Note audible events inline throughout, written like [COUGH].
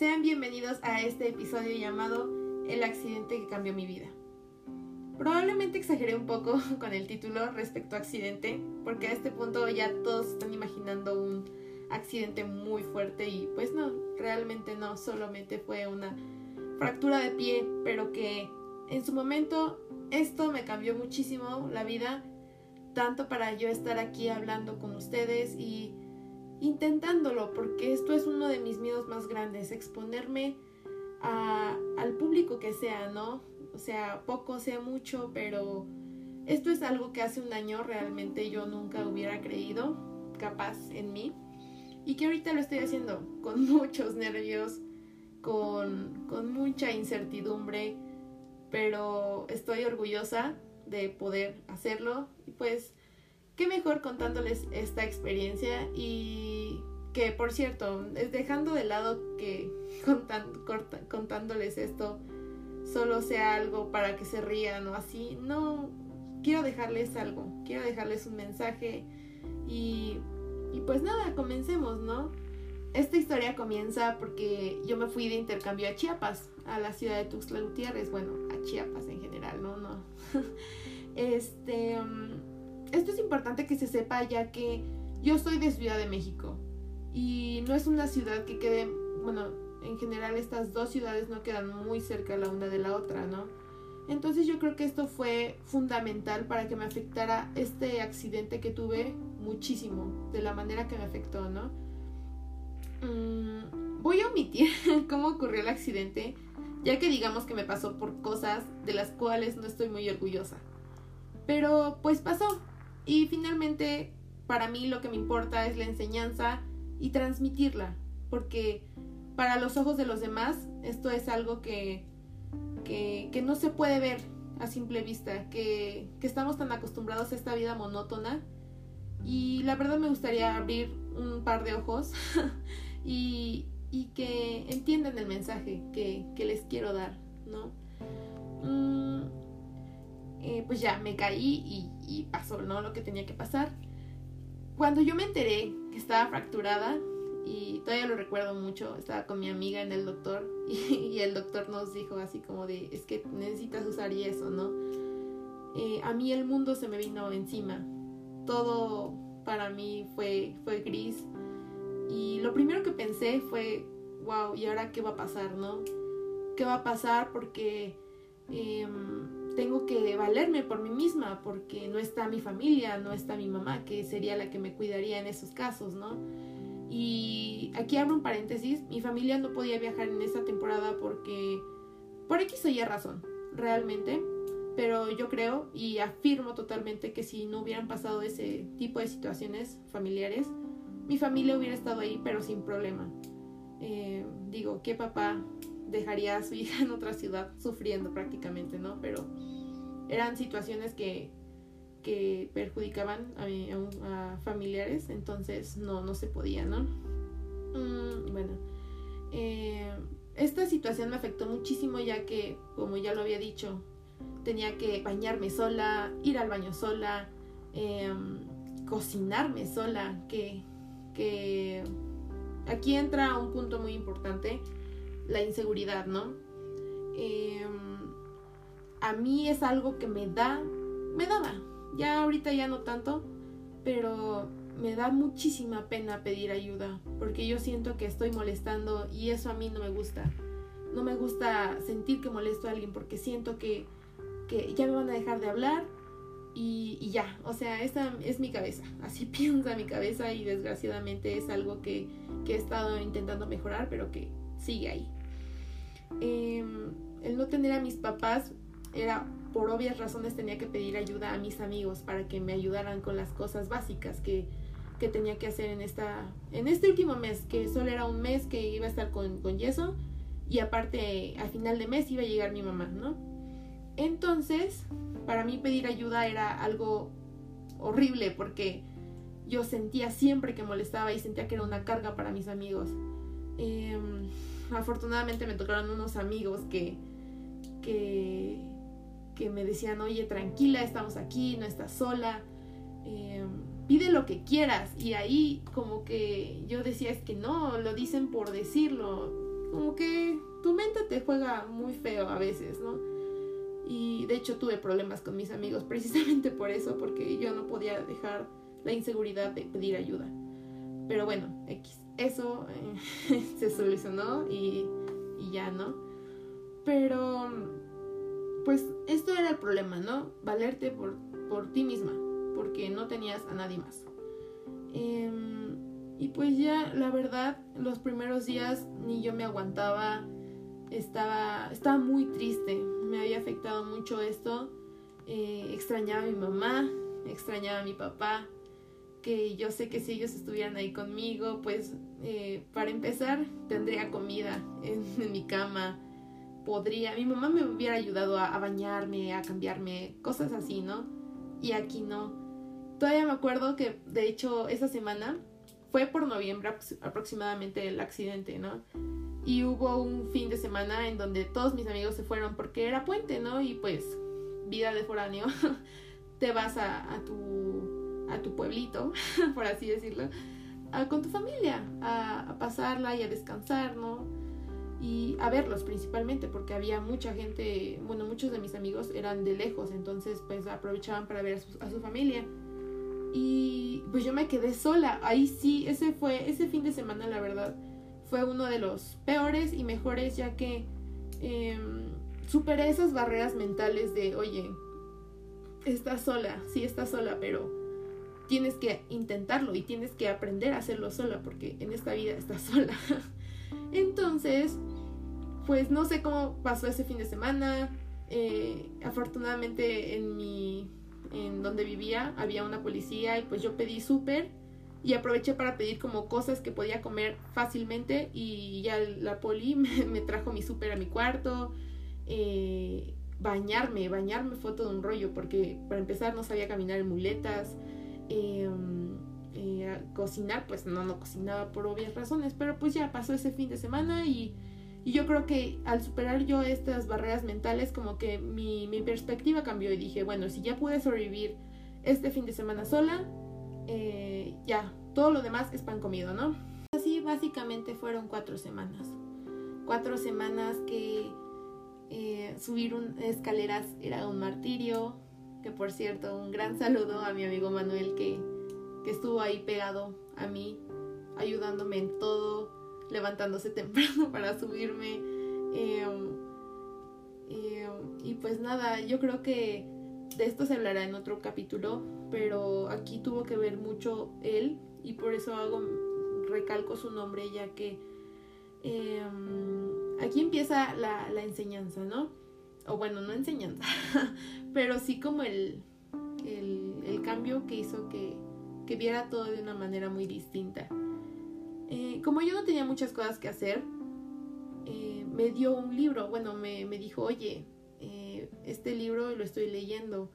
Sean bienvenidos a este episodio llamado El accidente que cambió mi vida. Probablemente exageré un poco [LAUGHS] con el título respecto a accidente, porque a este punto ya todos están imaginando un accidente muy fuerte y pues no, realmente no, solamente fue una fractura de pie, pero que en su momento esto me cambió muchísimo la vida, tanto para yo estar aquí hablando con ustedes y intentándolo, porque esto es uno de mis miedos más grandes, exponerme al público que sea, ¿no? O sea, poco, sea mucho, pero esto es algo que hace un año realmente yo nunca hubiera creído capaz en mí y que ahorita lo estoy haciendo con [LAUGHS] muchos nervios, con, con mucha incertidumbre, pero estoy orgullosa de poder hacerlo y pues qué mejor contándoles esta experiencia y que por cierto, dejando de lado que [LAUGHS] contándoles esto solo sea algo para que se rían o así, no, quiero dejarles algo, quiero dejarles un mensaje y, y pues nada, comencemos, ¿no? Esta historia comienza porque yo me fui de intercambio a Chiapas, a la ciudad de Tuxtla Gutiérrez, bueno, a Chiapas en general, ¿no? No. [LAUGHS] este... Mm, esto es importante que se sepa ya que yo soy de Ciudad de México y no es una ciudad que quede, bueno, en general estas dos ciudades no quedan muy cerca la una de la otra, ¿no? Entonces yo creo que esto fue fundamental para que me afectara este accidente que tuve muchísimo, de la manera que me afectó, ¿no? Mm, voy a omitir [LAUGHS] cómo ocurrió el accidente, ya que digamos que me pasó por cosas de las cuales no estoy muy orgullosa. Pero pues pasó, y finalmente, para mí lo que me importa es la enseñanza y transmitirla, porque para los ojos de los demás esto es algo que, que, no se puede ver a simple vista, que, que estamos tan acostumbrados a esta vida monótona y la verdad me gustaría abrir un par de ojos [LAUGHS] y, y, que entiendan el mensaje que, que les quiero dar, ¿no? Mm, eh, pues ya me caí y, pasó, ¿no? Lo que tenía que pasar. Cuando yo me enteré que estaba fracturada, y todavía lo recuerdo mucho, estaba con mi amiga en el doctor [LAUGHS] y, el doctor nos dijo así como de, es que necesitas usar yeso, ¿no? Eh, a mí el mundo se me vino encima, todo para mí fue, fue gris y lo primero que pensé fue, wow, ¿y ahora qué va a pasar, no? ¿Qué va a pasar? Porque... Em, que valerme por mí misma porque no está mi familia, no está mi mamá, que sería la que me cuidaría en esos casos, ¿no? Y aquí abro un paréntesis, mi familia no podía viajar en esa temporada porque por X o Y razón, realmente, pero yo creo y afirmo totalmente que si no hubieran pasado ese tipo de situaciones familiares, mi familia hubiera estado ahí, pero sin problema. Eh, digo, ¿qué papá dejaría a su hija en otra ciudad sufriendo prácticamente, ¿no? Pero eran situaciones que, que perjudicaban a, a, familiares, entonces no, no se podía, ¿no? Mm, bueno, eh, esta situación me afectó muchísimo ya que, como ya lo había dicho, tenía que bañarme sola, ir al baño sola, em, cocinarme sola, que, que aquí entra un punto muy importante la inseguridad, ¿no? Em, a mí es algo que me da, me daba, ya ahorita ya no tanto, pero me da muchísima pena pedir ayuda, porque yo siento que estoy molestando y eso a mí no me gusta. No me gusta sentir que molesto a alguien porque siento que, que ya me van a dejar de hablar y, ya, o sea, esa es mi cabeza, así [LAUGHS] piensa mi cabeza y desgraciadamente es algo que, que he estado intentando mejorar, pero que sigue ahí. Em, el no tener a mis papás era por obvias razones tenía que pedir ayuda a mis amigos para que me ayudaran con las cosas básicas que, que tenía que hacer en esta en este último mes que solo era un mes que iba a estar con, con yeso y aparte al final de mes iba a llegar mi mamá no entonces para mí pedir ayuda era algo horrible porque yo sentía siempre que molestaba y sentía que era una carga para mis amigos. Eh, afortunadamente me tocaron unos amigos que, que, me decían, oye, tranquila, estamos aquí, no estás sola, em, pide lo que quieras. Y ahí como que yo decía, es que no, lo dicen por decirlo. como que tu mente te juega muy feo a veces, ¿no? Y de hecho tuve problemas con mis amigos [LAUGHS] precisamente por eso, porque yo no podía dejar la inseguridad de pedir ayuda. Pero bueno, X. Eso eh, [LAUGHS] se solucionó y ya, ¿no? Pero, pues esto era el problema, ¿no? Valerte por, por ti misma, porque no tenías a nadie más. Em, y pues ya, la verdad, los primeros días ni yo me aguantaba, estaba, estaba muy triste, me había afectado mucho esto, eh, extrañaba a mi mamá, extrañaba a mi papá, que yo sé que si ellos estuvieran ahí conmigo, pues eh, para empezar tendría comida en, mi cama, podría, mi mamá me hubiera ayudado a, bañarme, a cambiarme, cosas así, ¿no? Y aquí no. Todavía me acuerdo que, de hecho, esa semana fue por noviembre aproximadamente el accidente, ¿no? Y hubo un fin de semana en donde todos mis amigos se fueron porque era puente, ¿no? Y pues, vida de foráneo, [LAUGHS] te vas a, a tu a tu pueblito, [LAUGHS] por así decirlo, con tu familia, a, pasarla y a descansar, ¿no? Y a verlos principalmente, porque había mucha gente, bueno, muchos de mis amigos eran de lejos, entonces pues aprovechaban para ver a su, familia. Y pues yo me quedé sola, ahí sí, ese fue, ese fin de semana la verdad, fue uno de los peores y mejores, ya que em, superé esas barreras mentales de, oye, estás sola, sí estás sola, pero tienes que intentarlo y tienes que aprender a hacerlo sola porque en esta vida estás [LAUGHS] sola. Entonces, pues no sé cómo pasó ese fin de semana. Eh, afortunadamente en mi en donde vivía había una policía y pues yo pedí súper y aproveché para pedir como cosas que podía comer fácilmente y ya la poli [LAUGHS] me, trajo mi súper a mi cuarto. Eh, bañarme, bañarme fue todo un rollo porque para empezar no sabía caminar en muletas. Em, eh, cocinar, pues no, no cocinaba por obvias razones, pero pues ya pasó ese fin de semana y, yo creo que al superar yo estas barreras mentales, como que mi, perspectiva cambió y dije, bueno, si ya pude sobrevivir este fin de semana sola, eh, ya, todo lo demás es pan comido, ¿no? Así básicamente fueron cuatro semanas. Cuatro semanas que eh, subir escaleras era un martirio, que por cierto, un gran saludo a mi amigo Manuel que, estuvo ahí pegado a mí, ayudándome en todo, levantándose temprano [LAUGHS] para subirme. Em, em, y pues nada, yo creo que de esto se hablará en otro capítulo, pero aquí tuvo que ver mucho él y por eso hago recalco su nombre ya que em, aquí empieza la, enseñanza, ¿no? o bueno, no enseñanza, [LAUGHS] pero sí como el, el, cambio que hizo que, que, viera todo de una manera muy distinta. Eh, como yo no tenía muchas cosas que hacer, eh, me dio un libro, bueno, me, me dijo, oye, eh, este libro lo estoy leyendo,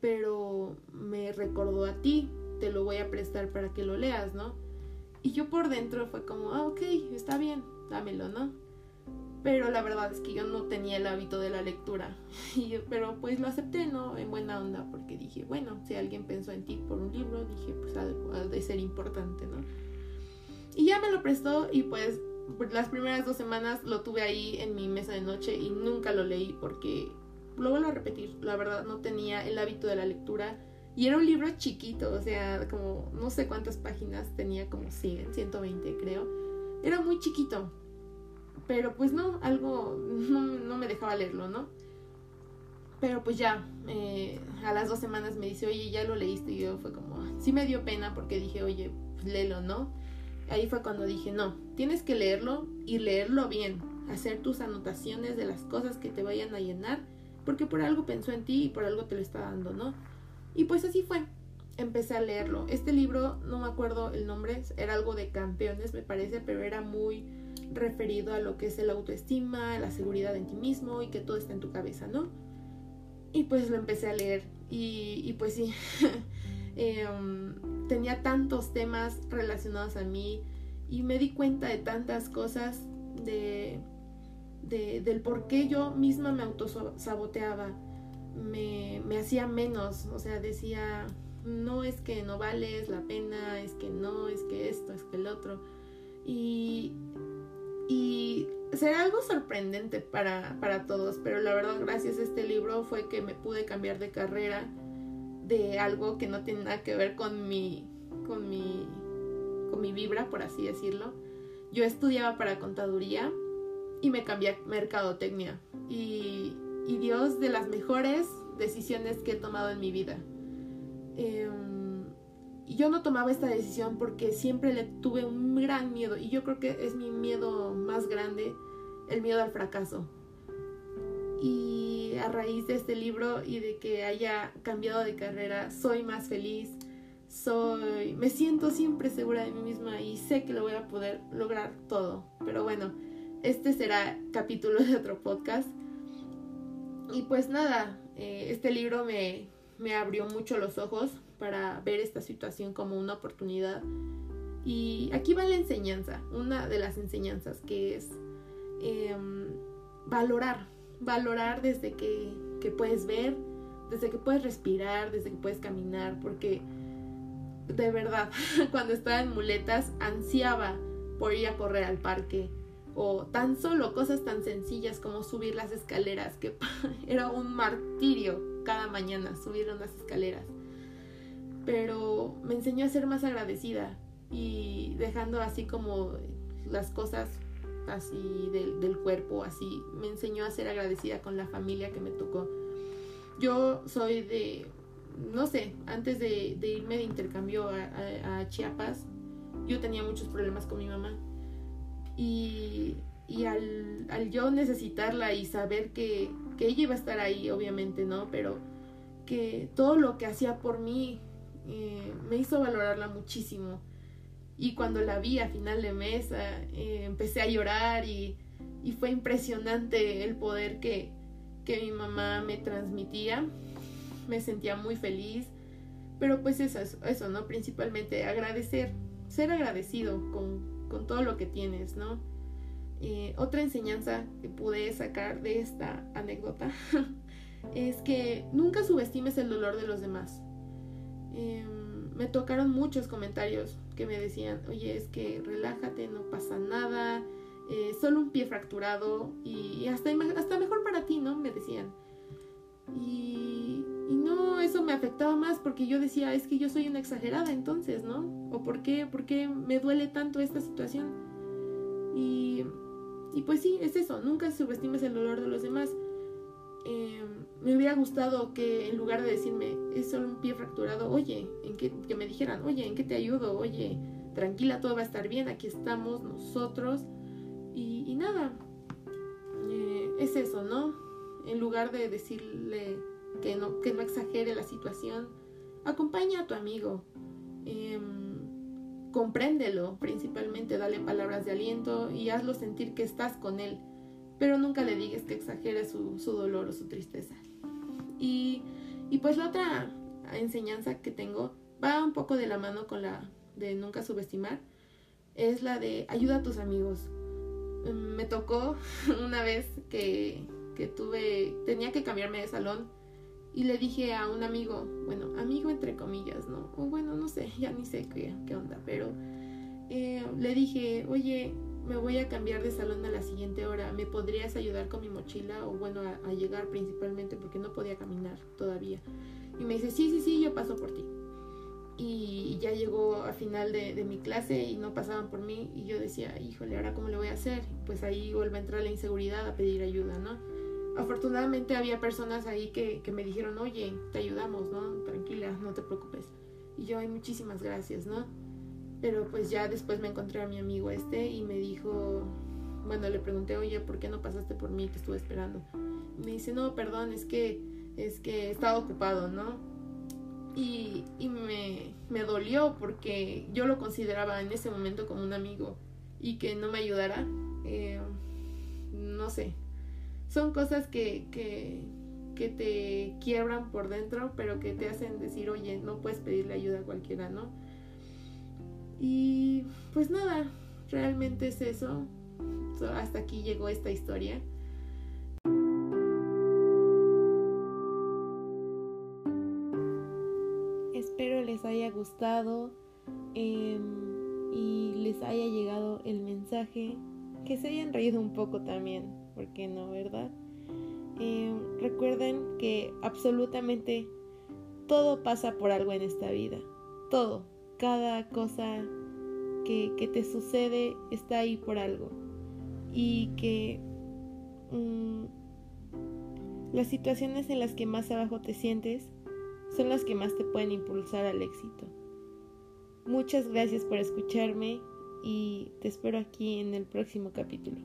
pero me recordó a ti, te lo voy a prestar para que lo leas, ¿no? Y yo por dentro fue como, ah, ok, está bien, dámelo, ¿no? pero la verdad es que yo no tenía el hábito de la lectura. [LAUGHS] Pero pues lo acepté, ¿no? En buena onda, porque dije, bueno, si alguien pensó en ti por un libro, dije, pues ha de, ser importante, ¿no? Y ya me lo prestó y pues las primeras dos semanas lo tuve ahí en mi mesa de noche y nunca lo leí porque, lo vuelvo a repetir, la verdad no tenía el hábito de la lectura. Y era un libro chiquito, o sea, como no sé cuántas páginas tenía, como 100, 120 creo. Era muy chiquito. Pero pues no, algo no, me dejaba leerlo, ¿no? Pero pues ya, eh, a las dos semanas me dice, oye, ya lo leíste. Y yo fue como, sí me dio pena porque dije, oye, pues léelo, ¿no? Ahí fue cuando dije, no, tienes que leerlo y leerlo bien. Hacer tus anotaciones de las cosas que te vayan a llenar. Porque por algo pensó en ti y por algo te lo está dando, ¿no? Y pues así fue. Empecé a leerlo. Este libro, no me acuerdo el nombre, era algo de campeones, me parece, pero era muy referido a lo que es el autoestima, la seguridad en ti mismo y que todo está en tu cabeza, ¿no? Y pues lo empecé a leer y, pues sí, [LAUGHS] em, tenía tantos temas relacionados a mí y me di cuenta de tantas cosas de, del por qué yo misma me autosaboteaba, me, me hacía menos, o sea, decía, no es que no vales la pena, es que no, es que esto, es que el otro. Y y será algo sorprendente para, para todos, pero la verdad gracias a este libro fue que me pude cambiar de carrera de algo que no tiene nada que ver con mi, con mi, con mi vibra, por así decirlo. Yo estudiaba para contaduría y me cambié a mercadotecnia. Y, y Dios, de las mejores decisiones que he tomado en mi vida. Eh, yo no tomaba esta decisión porque siempre le tuve un gran miedo y yo creo que es mi miedo más grande, el miedo al fracaso. Y a raíz de este libro y de que haya cambiado de carrera, soy más feliz, soy, me siento siempre segura de mí misma y sé que lo voy a poder lograr todo. Pero bueno, este será capítulo de otro podcast. Y pues nada, eh, este libro me, me abrió mucho los ojos para ver esta situación como una oportunidad. Y aquí va la enseñanza, una de las enseñanzas que es em, valorar, valorar desde que, que puedes ver, desde que puedes respirar, desde que puedes caminar, porque de verdad, [LAUGHS] cuando estaba en muletas, ansiaba por ir a correr al parque, o tan solo cosas tan sencillas como subir las escaleras, que [LAUGHS] era un martirio cada mañana subir unas escaleras. Pero me enseñó a ser más agradecida y dejando así como las cosas así del, cuerpo, así, me enseñó a ser agradecida con la familia que me tocó. Yo soy de, no sé, antes de, irme de intercambio a, Chiapas, yo tenía muchos problemas con mi mamá. Y, y al, al, yo necesitarla y saber que, que ella iba a estar ahí, obviamente, ¿no? Pero que todo lo que hacía por mí eh, me hizo valorarla muchísimo. Y cuando la vi a final de mes, eh, empecé a llorar y, y, fue impresionante el poder que, que mi mamá me transmitía. Me sentía muy feliz. Pero pues eso, eso ¿no? Principalmente agradecer, ser agradecido con, con todo lo que tienes, ¿no? Eh, otra enseñanza que pude sacar de esta anécdota [LAUGHS] es que nunca subestimes el dolor de los demás. Em, me tocaron muchos comentarios que me decían, oye, es que relájate, no pasa nada, eh, solo un pie fracturado y, hasta, hasta mejor para ti, ¿no? Me decían. Y, no, eso me afectaba más porque yo decía, es que yo soy una exagerada entonces, ¿no? ¿O por qué, por qué me duele tanto esta situación? Y, y pues sí, es eso, nunca subestimes el dolor de los demás. Eh, me hubiera gustado que en lugar de decirme es solo un pie fracturado, oye, en que, que, me dijeran, oye, ¿en qué te ayudo? Oye, tranquila, todo va a estar bien, aquí estamos nosotros. Y, nada, eh, es eso, ¿no? En lugar de decirle que no, que no exagere la situación, acompaña a tu amigo. Em, compréndelo principalmente, dale palabras de aliento y hazlo sentir que estás con él pero nunca le digas que exagere su, dolor o su tristeza. Y, pues la otra enseñanza que tengo va un poco de la mano con la de nunca subestimar, es la de ayuda a tus amigos. Mm, me tocó [LAUGHS] una vez que, que tuve, tenía que cambiarme de salón y le dije a un amigo, bueno, amigo entre comillas, ¿no? O bueno, no sé, ya ni sé qué, qué onda, pero eh, le dije, oye, me voy a cambiar de salón a la siguiente hora, ¿me podrías ayudar con mi mochila? O bueno, a, llegar principalmente porque no podía caminar todavía. Y me dice, sí, sí, sí, yo paso por ti. Y ya llegó a final de, mi clase y no pasaban por mí y yo decía, híjole, ¿ahora cómo le voy a hacer? Pues ahí vuelve a entrar la inseguridad a pedir ayuda, ¿no? Afortunadamente había personas ahí que, que me dijeron, oye, te ayudamos, ¿no? Tranquila, no te preocupes. Y yo, ay, muchísimas gracias, ¿no? Pero pues ya después me encontré a mi amigo este y me dijo, bueno, le pregunté, oye, ¿por qué no pasaste por mí? Te estuve esperando. me dice, no, perdón, es que, es que estaba ocupado, ¿no? Y, y me, me dolió porque yo lo consideraba en ese momento como un amigo y que no me ayudara, eh, no sé. Son cosas que, que, que te quiebran por dentro, pero que te hacen decir, oye, no puedes pedirle ayuda a cualquiera, ¿no? Y pues nada, realmente es eso. hasta aquí llegó esta historia. Espero les haya gustado em, y les haya llegado el mensaje. que se hayan reído un poco también, ¿por qué no, verdad? Eh, recuerden que absolutamente todo pasa por algo en esta vida, todo, cada cosa que, que te sucede está ahí por algo y que mm, las situaciones en las que más abajo te sientes son las que más te pueden impulsar al éxito. Muchas gracias por escucharme y te espero aquí en el próximo capítulo.